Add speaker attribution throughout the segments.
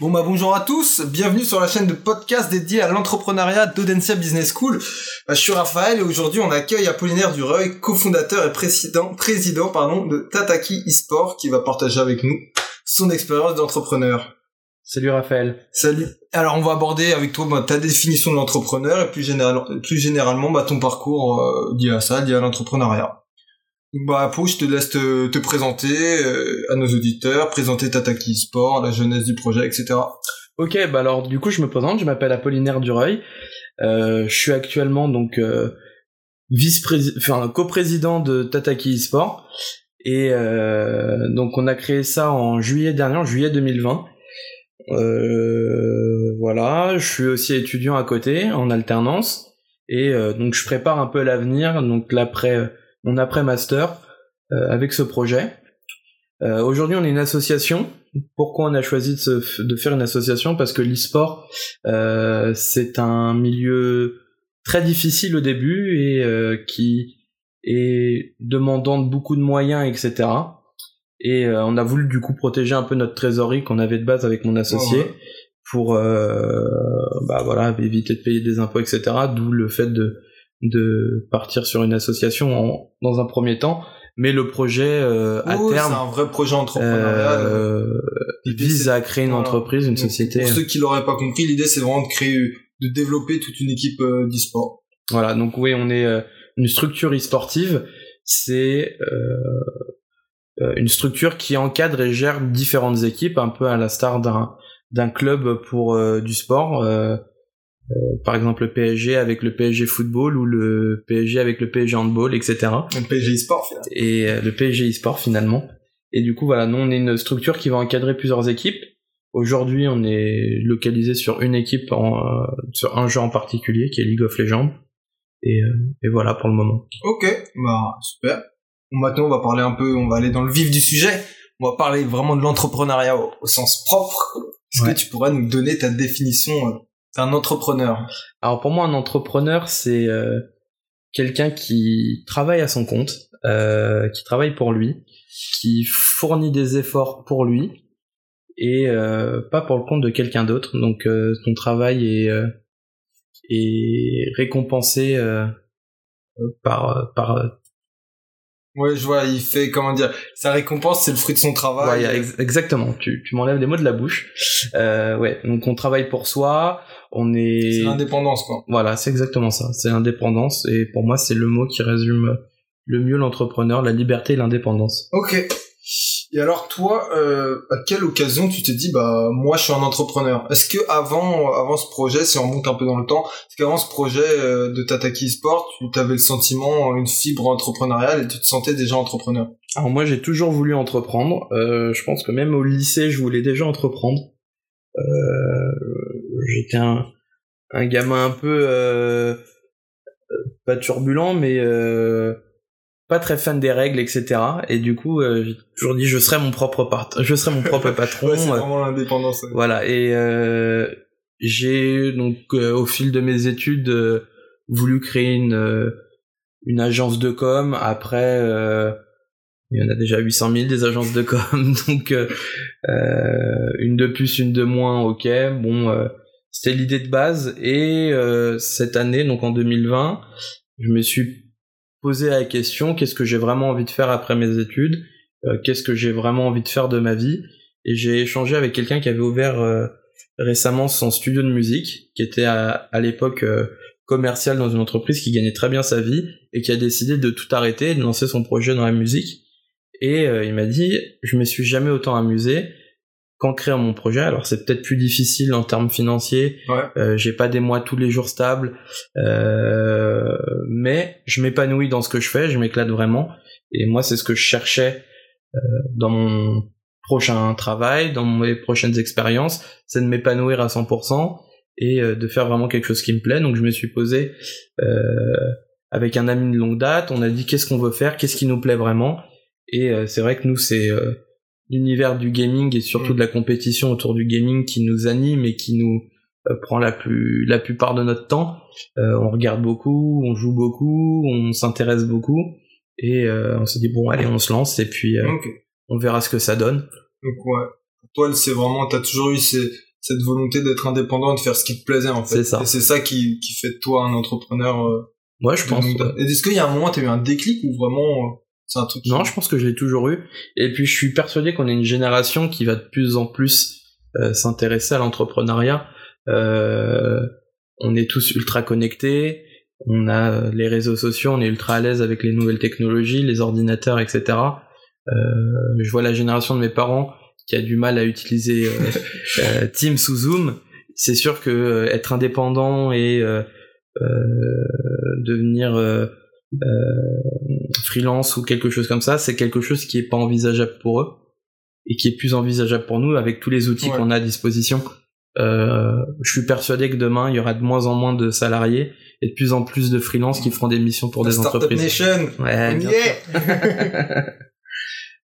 Speaker 1: Bon bah bonjour à tous, bienvenue sur la chaîne de podcast dédiée à l'entrepreneuriat d'Audencia Business School. Bah, je suis Raphaël et aujourd'hui on accueille Apollinaire Dureuil, cofondateur et président, président pardon, de Tataki eSport qui va partager avec nous son expérience d'entrepreneur.
Speaker 2: Salut Raphaël.
Speaker 1: Salut. Alors on va aborder avec toi bah, ta définition de l'entrepreneur et plus, plus généralement bah, ton parcours euh, lié à ça, lié à l'entrepreneuriat. Bah, pour je te laisse te, présenter euh, à nos auditeurs, présenter Tataki Sport, la jeunesse du projet, etc.
Speaker 2: Ok, bah alors du coup je me présente, je m'appelle Apollinaire Dureuil, euh, je suis actuellement donc euh, vice-président, enfin coprésident de Tataki Sport et euh, donc on a créé ça en juillet dernier, en juillet 2020. Euh, voilà, je suis aussi étudiant à côté en alternance et donc je prépare un peu l'avenir, donc l'après mon après-master euh, avec ce projet. Euh, aujourd'hui, on est une association. Pourquoi on a choisi de, faire une association? Parce que l'e-sport, euh, c'est un milieu très difficile au début et qui est demandant de beaucoup de moyens, etc. Et on a voulu du coup protéger un peu notre trésorerie qu'on avait de base avec mon associé pour bah voilà éviter de payer des impôts, etc. D'où le fait de de partir sur une association dans un premier temps, mais le projet euh, à terme,
Speaker 1: c'est un vrai projet entrepreneurial.
Speaker 2: Euh, vise à créer une entreprise, une société.
Speaker 1: Pour ceux qui l'auraient pas compris, l'idée c'est vraiment de créer, de développer toute une équipe euh, d'e-sport.
Speaker 2: Voilà, donc oui, on est euh, une structure e-sportive. C'est euh, une structure qui encadre et gère différentes équipes, un peu à la star d'un d'un club pour du sport. Euh, par exemple le PSG avec le PSG football ou le PSG avec le PSG handball, etc.
Speaker 1: Le PSG e-sport finalement.
Speaker 2: Et euh, le PSG e-sport finalement. Et du coup voilà, nous on est une structure qui va encadrer plusieurs équipes. Aujourd'hui on est localisé sur une équipe, en, euh, sur un jeu en particulier qui est League of Legends. Et, et voilà pour le moment.
Speaker 1: Ok, bah super. Maintenant on va parler un peu, on va aller dans le vif du sujet. On va parler vraiment de l'entrepreneuriat au, sens propre. Est-ce que tu pourrais nous donner ta définition un entrepreneur.
Speaker 2: Alors pour moi, un entrepreneur, c'est euh, quelqu'un qui travaille à son compte, euh, qui travaille pour lui, qui fournit des efforts pour lui et euh, pas pour le compte de quelqu'un d'autre. Donc ton travail est, est récompensé par par
Speaker 1: Ouais, je vois, il fait, comment dire, sa récompense, c'est le fruit de son travail.
Speaker 2: Ouais, exactement, tu, tu m'enlèves les mots de la bouche. Euh, ouais, donc on travaille pour soi, on est...
Speaker 1: C'est l'indépendance, quoi.
Speaker 2: Voilà, c'est exactement ça, c'est l'indépendance, et pour moi, c'est le mot qui résume le mieux l'entrepreneur, la liberté et l'indépendance.
Speaker 1: Ok. Et alors toi, euh, à quelle occasion tu t'es dit bah moi je suis un entrepreneur? Est-ce que avant avant ce projet, si on monte un peu dans le temps, est-ce qu'avant ce projet euh, de Tataki Sport, tu avais le sentiment une fibre entrepreneuriale et tu te sentais déjà entrepreneur?
Speaker 2: Alors moi j'ai toujours voulu entreprendre. Euh, je pense que même au lycée je voulais déjà entreprendre. J'étais un un gamin un peu pas turbulent mais pas très fan des règles, etc. Et du coup, euh, j'ai toujours dit je serai mon propre part je serai mon propre patron.
Speaker 1: c'est vraiment l'indépendance.
Speaker 2: Voilà. Et euh, j'ai donc euh, au fil de mes études voulu créer une une agence de com. Après, il y en a déjà 800 000 des agences de com, donc une de plus, une de moins, ok. Bon, c'était l'idée de base. Et cette année, donc en 2020, je me suis poser la question qu'est-ce que j'ai vraiment envie de faire après mes études, euh, qu'est-ce que j'ai vraiment envie de faire de ma vie. Et j'ai échangé avec quelqu'un qui avait ouvert euh, récemment son studio de musique, qui était à, l'époque euh, commercial dans une entreprise qui gagnait très bien sa vie et qui a décidé de tout arrêter et de lancer son projet dans la musique. Et il m'a dit, je me suis jamais autant amusé qu'en créant mon projet. Alors c'est peut-être plus difficile en termes financiers. Euh, j'ai pas des mois tous les jours stables, euh, mais je m'épanouis dans ce que je fais, je m'éclate vraiment. Et moi, c'est ce que je cherchais euh, dans mon prochain travail, dans mes prochaines expériences, c'est de m'épanouir à 100% et euh, de faire vraiment quelque chose qui me plaît. Donc je me suis posé euh, avec un ami de longue date, on a dit qu'est-ce qu'on veut faire, qu'est-ce qui nous plaît vraiment? Et c'est vrai que nous, c'est l'univers du gaming et surtout mm. de la compétition autour du gaming qui nous anime et qui nous euh, prend la plus la plupart de notre temps. Euh, on regarde beaucoup, on joue beaucoup, on s'intéresse beaucoup et euh, on se dit bon allez on se lance et puis on verra ce que ça donne.
Speaker 1: Donc ouais, pour toi c'est vraiment t'as toujours eu ces cette volonté d'être indépendant de faire ce qui te plaisait en fait.
Speaker 2: C'est ça.
Speaker 1: Et c'est ça qui, qui fait de toi un entrepreneur. Euh,
Speaker 2: ouais, je pense.
Speaker 1: Et est-ce qu'il y a un moment, t'as eu un déclic ou vraiment euh, c'est un truc
Speaker 2: Non, je pense que je l'ai toujours eu. Et puis je suis persuadé qu'on est une génération qui va de plus en plus euh, s'intéresser à l'entrepreneuriat. Euh, on est tous ultra connectés, on a les réseaux sociaux, on est ultra à l'aise avec les nouvelles technologies, les ordinateurs, etc. Euh, je vois la génération de mes parents qui a du mal à utiliser euh, euh, Teams ou Zoom. C'est sûr que être indépendant et devenir freelance ou quelque chose comme ça, c'est quelque chose qui est pas envisageable pour eux et qui est plus envisageable pour nous avec tous les outils qu'on a à disposition. Euh, je suis persuadé que demain il y aura de moins en moins de salariés et de plus en plus de freelance qui feront des missions pour des entreprises.
Speaker 1: Nation.
Speaker 2: Ouais,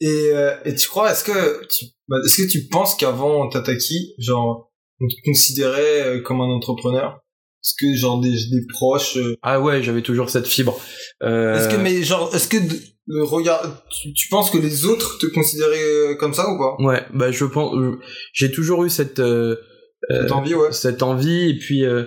Speaker 1: et, euh, et tu crois, est-ce que tu, bah, est-ce que tu penses qu'avant Tataki, genre, on te considérait euh, comme un entrepreneur? Est-ce que genre des, des proches euh,
Speaker 2: Ah ouais, j'avais toujours cette fibre. Euh...
Speaker 1: Est-ce que mais genre, est-ce que regarde, tu, tu, penses que les autres te considéraient comme ça ou pas?
Speaker 2: Ouais, bah je pense, j'ai toujours eu cette
Speaker 1: cette envie, ouais.
Speaker 2: Cette envie et puis. Euh,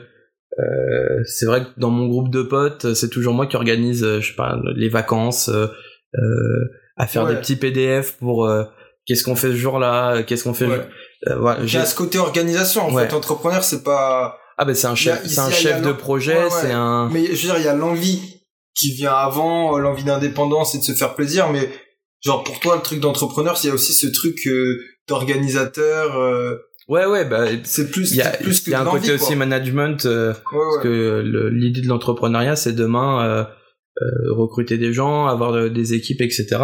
Speaker 2: euh, c'est vrai que dans mon groupe de potes, c'est toujours moi qui organise, je sais pas, les vacances, euh, à faire des petits PDF pour euh, qu'est-ce qu'on fait ce jour-là, qu'est-ce qu'on fait.
Speaker 1: Ouais. Euh, voilà, j'ai ce côté organisation. En fait, entrepreneur, c'est pas.
Speaker 2: Ah ben c'est un chef, c'est un chef de projet, c'est un.
Speaker 1: Mais je veux dire, il y a l'envie qui vient avant, l'envie d'indépendance et de se faire plaisir, mais genre pour toi, le truc d'entrepreneur, il y a aussi ce truc euh, d'organisateur. Euh,
Speaker 2: Ouais, ouais, bah,
Speaker 1: c'est plus,
Speaker 2: il y a,
Speaker 1: plus que
Speaker 2: y a un côté aussi management, euh, parce que l'idée de l'entrepreneuriat, c'est demain euh, euh, recruter des gens, avoir des équipes, etc.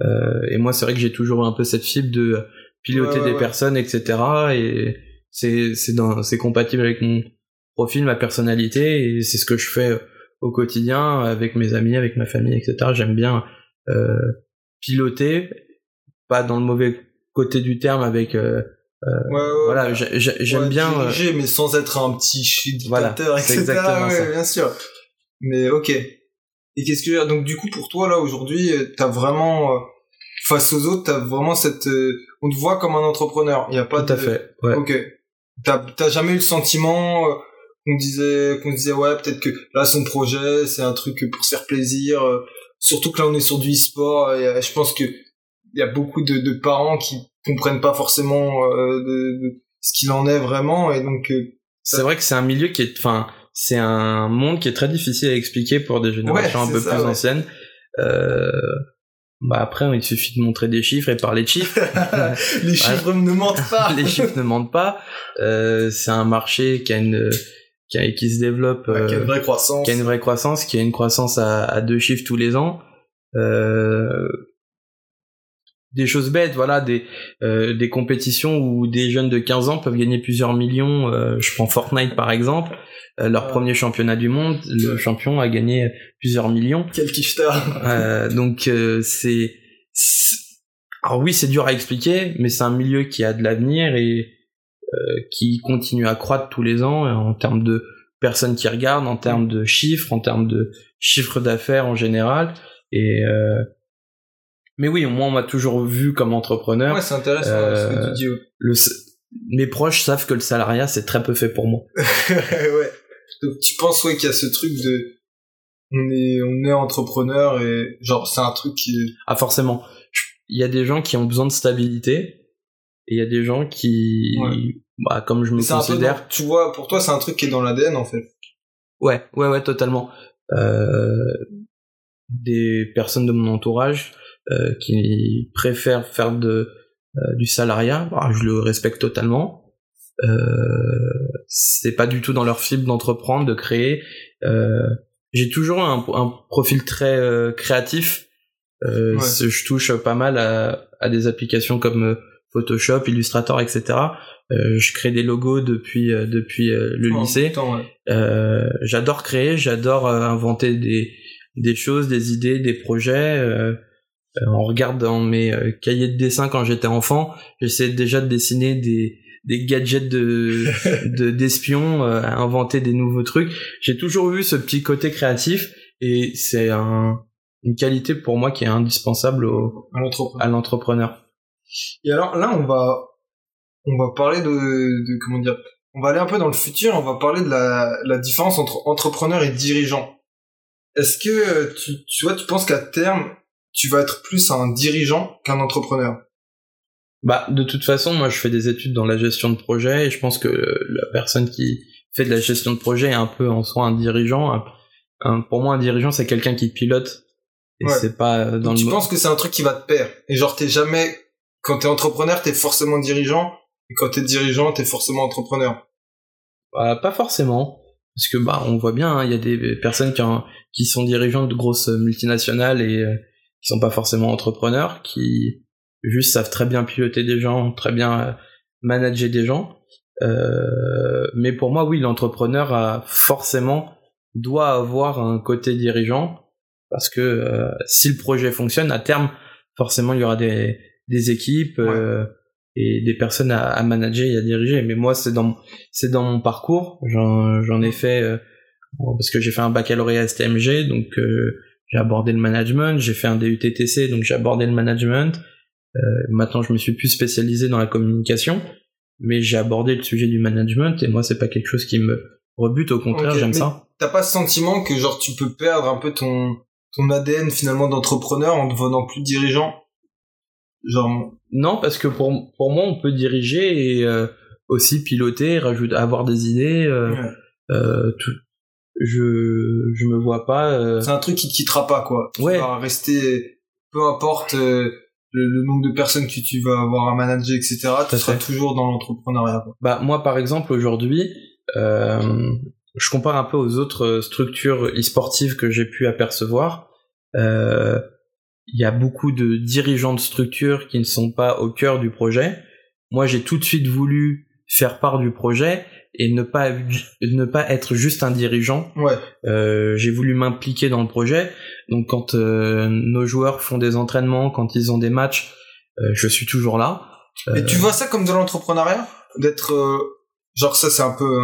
Speaker 2: Euh, et moi, c'est vrai que j'ai toujours un peu cette fibre de piloter des personnes, etc. Et c'est c'est c'est compatible avec mon profil, ma personnalité, et c'est ce que je fais au quotidien avec mes amis, avec ma famille, etc. J'aime bien euh, piloter, pas dans le mauvais côté du terme, avec euh, euh, ouais, ouais, voilà, j'aime bien
Speaker 1: diriger, mais sans être un petit dictateur, voilà, etc. Exactement ça. bien sûr. Mais ok. Et qu'est-ce que donc du coup pour toi là aujourd'hui, euh, t'as vraiment euh, face aux autres, t'as vraiment cette, euh, on te voit comme un entrepreneur. Il y a pas
Speaker 2: tout à fait. Ouais.
Speaker 1: Ok. T'as t'as jamais eu le sentiment qu'on disait qu'on disait ouais peut-être que là son projet c'est un truc pour se faire plaisir. surtout que là on est sur du e-sport. Et je pense que il y a beaucoup de, de parents qui comprennent pas forcément de, de, ce qu'il en est vraiment et donc.
Speaker 2: c'est vrai que c'est un milieu qui est, enfin c'est un monde qui est très difficile à expliquer pour des générations un peu plus anciennes. Euh, bah après, il suffit de montrer des chiffres et parler de chiffres.
Speaker 1: les chiffres ne mentent pas.
Speaker 2: les chiffres ne mentent pas. Euh, c'est un marché qui a une qui, a, qui se développe,
Speaker 1: euh, qui a une vraie croissance,
Speaker 2: qui a une vraie croissance, qui a une croissance à, à deux chiffres tous les ans. Euh, des choses bêtes, voilà, des euh, des compétitions où des jeunes de 15 ans peuvent gagner plusieurs millions. Euh, je prends Fortnite par exemple, euh, leur premier championnat du monde, le champion a gagné plusieurs millions.
Speaker 1: Quel kiftar
Speaker 2: euh, Donc euh, c'est, alors oui, c'est dur à expliquer, mais c'est un milieu qui a de l'avenir et qui continue à croître tous les ans en termes de personnes qui regardent, en termes de chiffres, en termes de chiffres d'affaires en général et mais oui, moi on m'a toujours vu comme entrepreneur.
Speaker 1: Ouais, c'est intéressant ce que tu dis.
Speaker 2: Le, mes proches savent que le salariat c'est très peu fait pour moi.
Speaker 1: ouais. Donc tu penses ouais qu'il y a ce truc de on est on est entrepreneur et genre c'est un truc qui
Speaker 2: ah forcément il y a des gens qui ont besoin de stabilité et il y a des gens qui bah comme je me considère
Speaker 1: tu vois pour toi c'est un truc qui est dans l'ADN en fait
Speaker 2: ouais ouais ouais totalement euh, des personnes de mon entourage euh, qui préfèrent faire de euh, du salariat bah, je le respecte totalement euh, c'est pas du tout dans leur fibre d'entreprendre, de créer. Euh, j'ai toujours un, un, profil très euh, créatif. Euh, Je touche pas mal à, à, des applications comme Photoshop, Illustrator, etc. je crée des logos depuis depuis le oh, lycée. j'adore créer, j'adore inventer des des choses, des idées, des projets. On regarde dans mes cahiers de dessin quand j'étais enfant, j'essayais déjà de dessiner des des gadgets de d'espions, euh, inventer des nouveaux trucs. J'ai toujours eu ce petit côté créatif et c'est un, une qualité pour moi qui est indispensable au, à l'entrepreneur.
Speaker 1: Et alors là, on va on va parler de, de comment dire, on va aller un peu dans le futur, on va parler de la, la différence entre entrepreneur et dirigeant. Est-ce que euh, tu, tu vois, tu penses qu'à terme, tu vas être plus un dirigeant qu'un entrepreneur
Speaker 2: Bah, de toute façon, moi, je fais des études dans la gestion de projet et je pense que la personne qui fait de la gestion de projet est un peu en soi un dirigeant. pour moi, un dirigeant, c'est quelqu'un qui pilote. Et c'est pas euh, dans
Speaker 1: tu penses que c'est un truc qui va te perdre et genre t'es jamais quand t'es entrepreneur, t'es forcément dirigeant et quand t'es dirigeant, t'es forcément entrepreneur.
Speaker 2: Bah, pas forcément. Parce que bah on voit bien, hein, il y a des personnes qui, qui sont dirigeants de grosses multinationales et euh, qui sont pas forcément entrepreneurs, qui juste savent très bien piloter des gens, très bien euh, manager des gens. Euh, mais pour moi, oui, l'entrepreneur a forcément doit avoir un côté dirigeant parce que euh, si le projet fonctionne, à terme, forcément, il y aura des, des équipes euh, et des personnes à, à, manager et à diriger. Mais moi, c'est dans c'est dans mon parcours. J'en ai fait euh, parce que j'ai fait un baccalauréat STMG, donc j'ai abordé le management. J'ai fait un DUTTC, donc j'ai abordé le management. maintenant, je me suis plus spécialisé dans la communication, mais j'ai abordé le sujet du management et moi, c'est pas quelque chose qui me rebute. Au contraire, j'aime ça.
Speaker 1: T'as pas ce sentiment que genre tu peux perdre un peu ton ton ADN finalement d'entrepreneur en devenant plus dirigeant?
Speaker 2: Genre non, parce que pour pour moi, on peut diriger et euh, aussi piloter, rajouter, avoir des idées. Euh, euh, tout, je je me vois pas. Euh,
Speaker 1: C'est un truc qui te quittera pas quoi. Tu ouais. vas rester, peu importe le, le, nombre de personnes que tu vas avoir à manager, etc. Tu seras toujours dans l'entrepreneuriat.
Speaker 2: Bah moi, par exemple, aujourd'hui, je compare un peu aux autres structures e-sportives que j'ai pu apercevoir. Euh, il y a beaucoup de dirigeants de structures qui ne sont pas au cœur du projet. Moi, j'ai tout de suite voulu faire part du projet et ne pas ne pas être juste un dirigeant.
Speaker 1: Ouais.
Speaker 2: Euh, j'ai voulu m'impliquer dans le projet. Donc, quand euh, nos joueurs font des entraînements, quand ils ont des matchs, euh, je suis toujours là.
Speaker 1: Et tu vois ça comme de l'entrepreneuriat, d'être genre ça, c'est un peu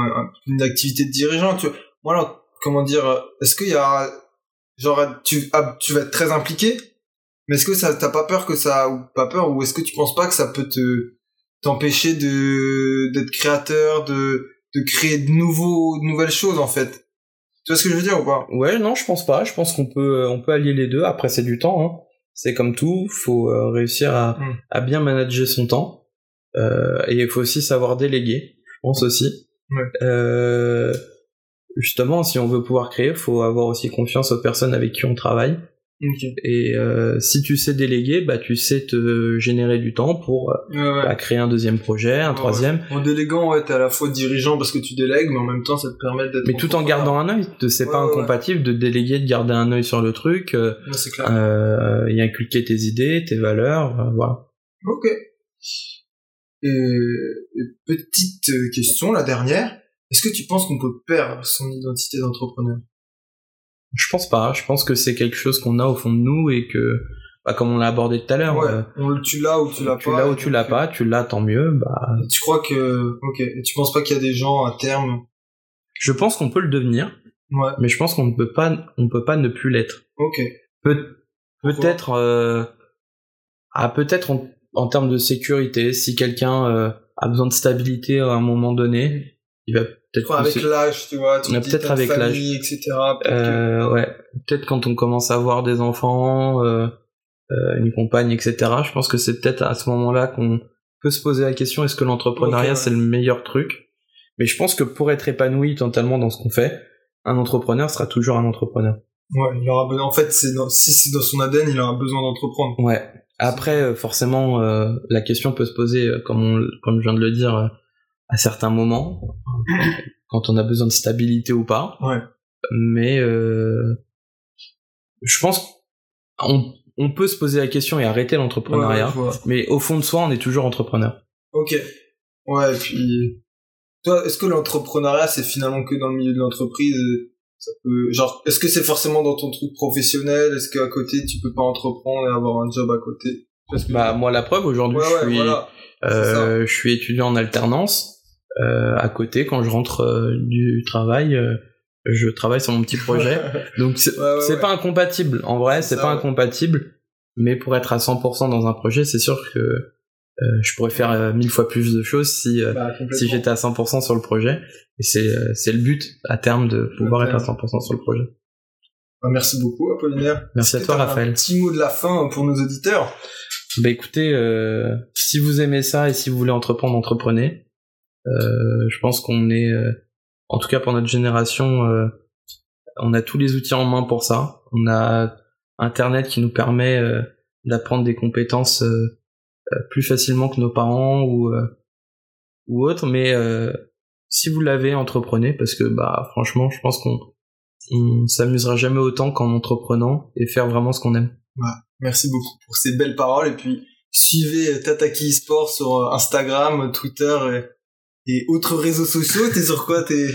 Speaker 1: une activité de dirigeant. Tu voilà, comment dire Est-ce qu'il y a genre tu ah, tu vas être très impliqué mais est-ce que ça t'as pas peur que ça ou pas peur ou est-ce que tu penses pas que ça peut te t'empêcher de d'être créateur de de créer de nouveaux de nouvelles choses en fait tu vois ce que je veux dire ou pas?
Speaker 2: Ouais non je pense pas je pense qu'on peut on peut allier les deux après c'est du temps hein. c'est comme tout faut euh, réussir à, hmm. à bien manager son temps euh, et il faut aussi savoir déléguer je pense aussi
Speaker 1: ouais.
Speaker 2: euh, justement, si on veut pouvoir créer, faut avoir aussi confiance aux personnes avec qui on travaille. Et euh, si tu sais déléguer, bah tu sais te générer du temps pour euh, bah, créer un deuxième projet, un troisième.
Speaker 1: En déléguant, ouais, t'es à la fois dirigeant parce que tu délègues, mais en même temps, ça te permet d'être.
Speaker 2: Mais tout en gardant un œil, c'est pas incompatible de déléguer, de garder un œil sur le truc, euh, euh, et inculquer tes idées, tes valeurs, euh, voilà.
Speaker 1: Ok. Et petite question, la dernière. Est-ce que tu penses qu'on peut perdre son identité d'entrepreneur?
Speaker 2: Je pense pas. Je pense que c'est quelque chose qu'on a au fond de nous et que, bah, comme on l'a abordé tout à l'heure,
Speaker 1: ouais, euh, tu l'as ou tu l'as pas.
Speaker 2: Tu l'as ou tu l'as pas. Tu l'as, tant mieux. Bah.
Speaker 1: tu crois que, ok. Et tu penses pas qu'il y a des gens à terme?
Speaker 2: Je pense qu'on peut le devenir.
Speaker 1: Ouais.
Speaker 2: Mais je pense qu'on ne peut pas, on peut pas ne plus l'être.
Speaker 1: Ok.
Speaker 2: Peut, peut-être, euh, ah, peut-être en, en, termes de sécurité, si quelqu'un euh, a besoin de stabilité à un moment donné, il va peut-être
Speaker 1: avec l'âge tu vois peut-être avec l'âge. etc
Speaker 2: euh, ouais. Peut-être quand on commence à avoir des enfants euh, euh, une compagne etc je pense que c'est peut-être à ce moment-là qu'on peut se poser la question est-ce que l'entrepreneuriat c'est le meilleur truc? Mais je pense que pour être épanoui totalement dans ce qu'on fait un entrepreneur sera toujours un entrepreneur.
Speaker 1: Ouais il aura besoin en fait si c'est dans son ADN il aura besoin d'entreprendre.
Speaker 2: Ouais. Après euh, forcément euh, la question peut se poser comme on, comme je viens de le dire à certains moments, quand on a besoin de stabilité ou pas.
Speaker 1: Ouais.
Speaker 2: Mais euh, je pense on, on peut se poser la question et arrêter l'entrepreneuriat, mais au fond de soi, on est toujours entrepreneur.
Speaker 1: Ok. Ouais, et puis toi, est-ce que l'entrepreneuriat c'est finalement que dans le milieu de l'entreprise ça peut genre est-ce que c'est forcément dans ton truc professionnel? Est-ce qu'à côté tu peux pas entreprendre et avoir un job à côté?
Speaker 2: Bah moi la preuve aujourd'hui je suis euh, je suis étudiant en alternance euh, à côté quand je rentre euh, du travail euh, je travaille sur mon petit projet donc c'est pas incompatible en vrai c'est pas incompatible mais pour être à 100% dans un projet c'est sûr que je pourrais faire mille fois plus de choses si
Speaker 1: Bah,
Speaker 2: si j'étais à 100% sur le projet. Et c'est c'est le but à terme de pouvoir être à 100% sur le projet.
Speaker 1: Bah, merci beaucoup, Apollinaire.
Speaker 2: Merci à toi, Raphaël.
Speaker 1: Un petit mot de la fin pour nos auditeurs.
Speaker 2: Bah écoutez, euh, si vous aimez ça et si vous voulez entreprendre, entreprenez. Euh, je pense qu'on est, euh, en tout cas pour notre génération, euh, on a tous les outils en main pour ça. On a Internet qui nous permet euh, d'apprendre des compétences plus facilement que nos parents ou ou autres. Mais si vous l'avez, entreprenez parce que bah franchement, je pense qu'on on s'amusera jamais autant qu'en entreprenant et faire vraiment ce qu'on aime.
Speaker 1: Merci beaucoup pour ces belles paroles et puis suivez Tataki Sport sur Instagram, Twitter et, autres réseaux sociaux. T'es sur quoi? T'es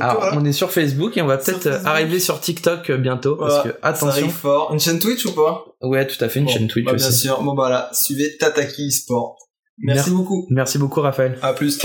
Speaker 2: Alors, on est sur Facebook et on va peut-être
Speaker 1: Facebook.
Speaker 2: arriver sur TikTok euh, bientôt parce
Speaker 1: Voilà,
Speaker 2: que
Speaker 1: Ça
Speaker 2: attention.
Speaker 1: arrive fort. Une chaîne Twitch ou pas?
Speaker 2: Ouais, tout à fait, une
Speaker 1: Bon,
Speaker 2: chaîne Twitch
Speaker 1: bah, Bien
Speaker 2: aussi.
Speaker 1: sûr. Bon bah là, suivez Tataki Sport. Merci
Speaker 2: Merci.
Speaker 1: beaucoup.
Speaker 2: Merci beaucoup Raphaël.
Speaker 1: À plus.